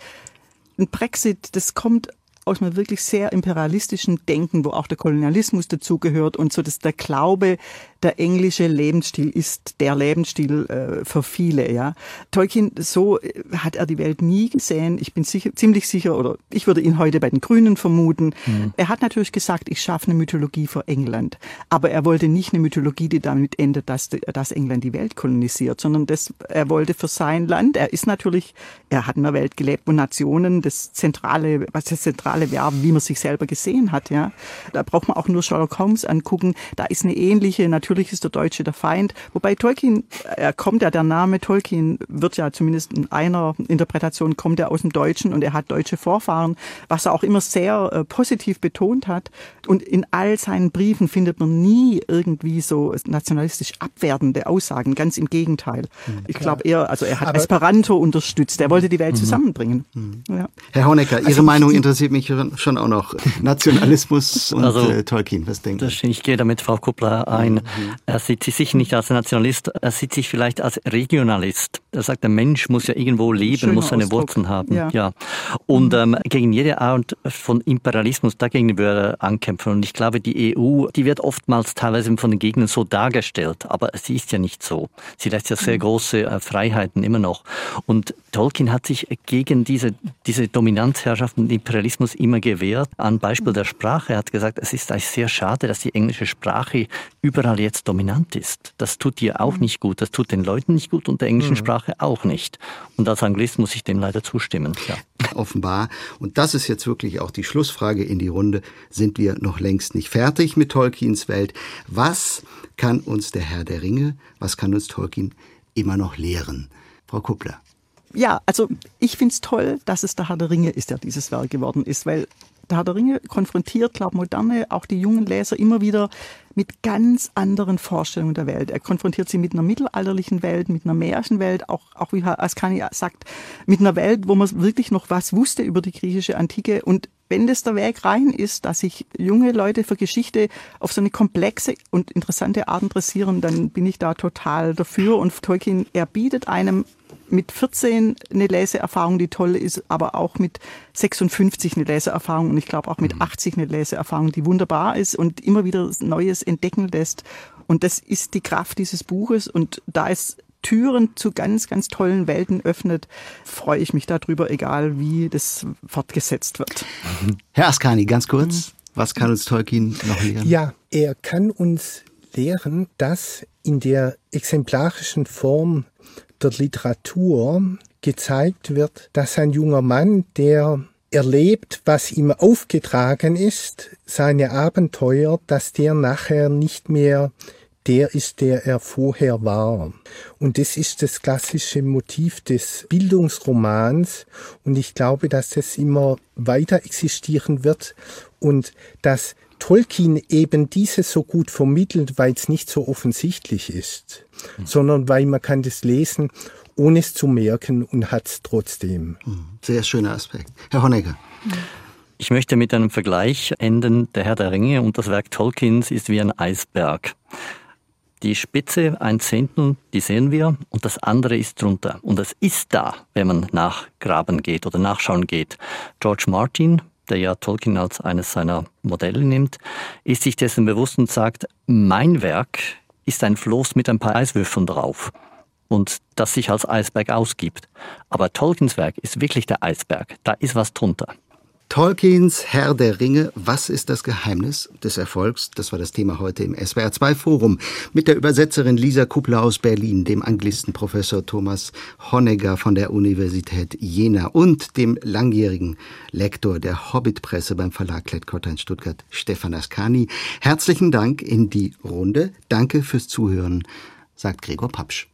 ein Brexit, das kommt aus einem wirklich sehr imperialistischen Denken, wo auch der Kolonialismus dazugehört und so, dass der Glaube, der englische Lebensstil ist der Lebensstil äh, für viele. Ja, Tolkien, so äh, hat er die Welt nie gesehen. Ich bin sicher, ziemlich sicher, oder ich würde ihn heute bei den Grünen vermuten. Mhm. Er hat natürlich gesagt, ich schaffe eine Mythologie für England, aber er wollte nicht eine Mythologie, die damit endet, dass, dass England die Welt kolonisiert, sondern das, er wollte für sein Land. Er ist natürlich, er hat in einer Welt gelebt, wo Nationen das zentrale, was das zentrale wäre, wie man sich selber gesehen hat. Ja, da braucht man auch nur Sherlock Holmes angucken. Da ist eine ähnliche. Natürlich ist der Deutsche der Feind, wobei Tolkien, er kommt ja der Name Tolkien wird ja zumindest in einer Interpretation kommt er aus dem Deutschen und er hat deutsche Vorfahren, was er auch immer sehr äh, positiv betont hat. Und in all seinen Briefen findet man nie irgendwie so nationalistisch abwertende Aussagen. Ganz im Gegenteil. Mhm, ich glaube eher, also er hat Aber Esperanto unterstützt. Er wollte die Welt mhm. zusammenbringen. Mhm. Ja. Herr Honecker, Ihre also, Meinung interessiert mich schon auch noch. Nationalismus und also, äh, Tolkien, was denken Sie? Ich gehe damit Frau Kuppler ein. Mhm. Er sieht sich sicher nicht als Nationalist, er sieht sich vielleicht als Regionalist. Er sagt, der Mensch muss ja irgendwo leben, Schöner muss seine Ausdruck. Wurzeln haben. Ja. ja. Und mhm. ähm, gegen jede Art von Imperialismus, dagegen würde er ankämpfen. Und ich glaube, die EU, die wird oftmals teilweise von den Gegnern so dargestellt, aber sie ist ja nicht so. Sie lässt ja sehr mhm. große äh, Freiheiten immer noch. Und Tolkien hat sich gegen diese, diese Dominanzherrschaft und Imperialismus immer gewehrt. An Beispiel der Sprache er hat gesagt, es ist eigentlich sehr schade, dass die englische Sprache überall jetzt dominant ist. Das tut ihr auch mhm. nicht gut, das tut den Leuten nicht gut und der englischen mhm. Sprache auch nicht. Und als Anglist muss ich dem leider zustimmen. Ja. Offenbar. Und das ist jetzt wirklich auch die Schlussfrage in die Runde. Sind wir noch längst nicht fertig mit Tolkiens Welt? Was kann uns der Herr der Ringe, was kann uns Tolkien immer noch lehren? Frau Kuppler. Ja, also ich finde es toll, dass es der Herr der Ringe ist, der dieses Werk geworden ist, weil der Herr der Ringe konfrontiert, glaube moderne, auch die jungen Leser immer wieder mit ganz anderen Vorstellungen der Welt. Er konfrontiert sie mit einer mittelalterlichen Welt, mit einer Märchenwelt, auch, auch wie Herr Ascani sagt, mit einer Welt, wo man wirklich noch was wusste über die griechische Antike. Und wenn das der Weg rein ist, dass sich junge Leute für Geschichte auf so eine komplexe und interessante Art interessieren, dann bin ich da total dafür. Und Tolkien, er bietet einem mit 14 eine Leseerfahrung, die toll ist, aber auch mit 56 eine Leseerfahrung und ich glaube auch mit 80 mhm. eine Leseerfahrung, die wunderbar ist und immer wieder Neues entdecken lässt. Und das ist die Kraft dieses Buches und da es Türen zu ganz, ganz tollen Welten öffnet, freue ich mich darüber, egal wie das fortgesetzt wird. Herr Askani, ganz kurz, was kann uns Tolkien noch lehren? Ja, er kann uns lehren, dass in der exemplarischen Form der Literatur gezeigt wird, dass ein junger Mann, der erlebt, was ihm aufgetragen ist, seine Abenteuer, dass der nachher nicht mehr der ist, der er vorher war. Und das ist das klassische Motiv des Bildungsromans. Und ich glaube, dass das immer weiter existieren wird und dass Tolkien eben dieses so gut vermittelt, weil es nicht so offensichtlich ist, mhm. sondern weil man kann das lesen, ohne es zu merken und hat es trotzdem. Mhm. Sehr schöner Aspekt. Herr Honegger. Ich möchte mit einem Vergleich enden. Der Herr der Ringe und das Werk Tolkiens ist wie ein Eisberg. Die Spitze, ein Zehntel, die sehen wir und das andere ist drunter. Und es ist da, wenn man nachgraben geht oder nachschauen geht. George Martin, der ja Tolkien als eines seiner Modelle nimmt, ist sich dessen bewusst und sagt, mein Werk ist ein Floß mit ein paar Eiswürfeln drauf und das sich als Eisberg ausgibt. Aber Tolkiens Werk ist wirklich der Eisberg, da ist was drunter. Tolkiens Herr der Ringe, was ist das Geheimnis des Erfolgs? Das war das Thema heute im SWR2 Forum mit der Übersetzerin Lisa Kuppler aus Berlin, dem Anglistenprofessor Thomas Honegger von der Universität Jena und dem langjährigen Lektor der Hobbit-Presse beim Verlag Klett-Cotta in Stuttgart, Stefan Ascani. Herzlichen Dank in die Runde. Danke fürs Zuhören, sagt Gregor Papsch.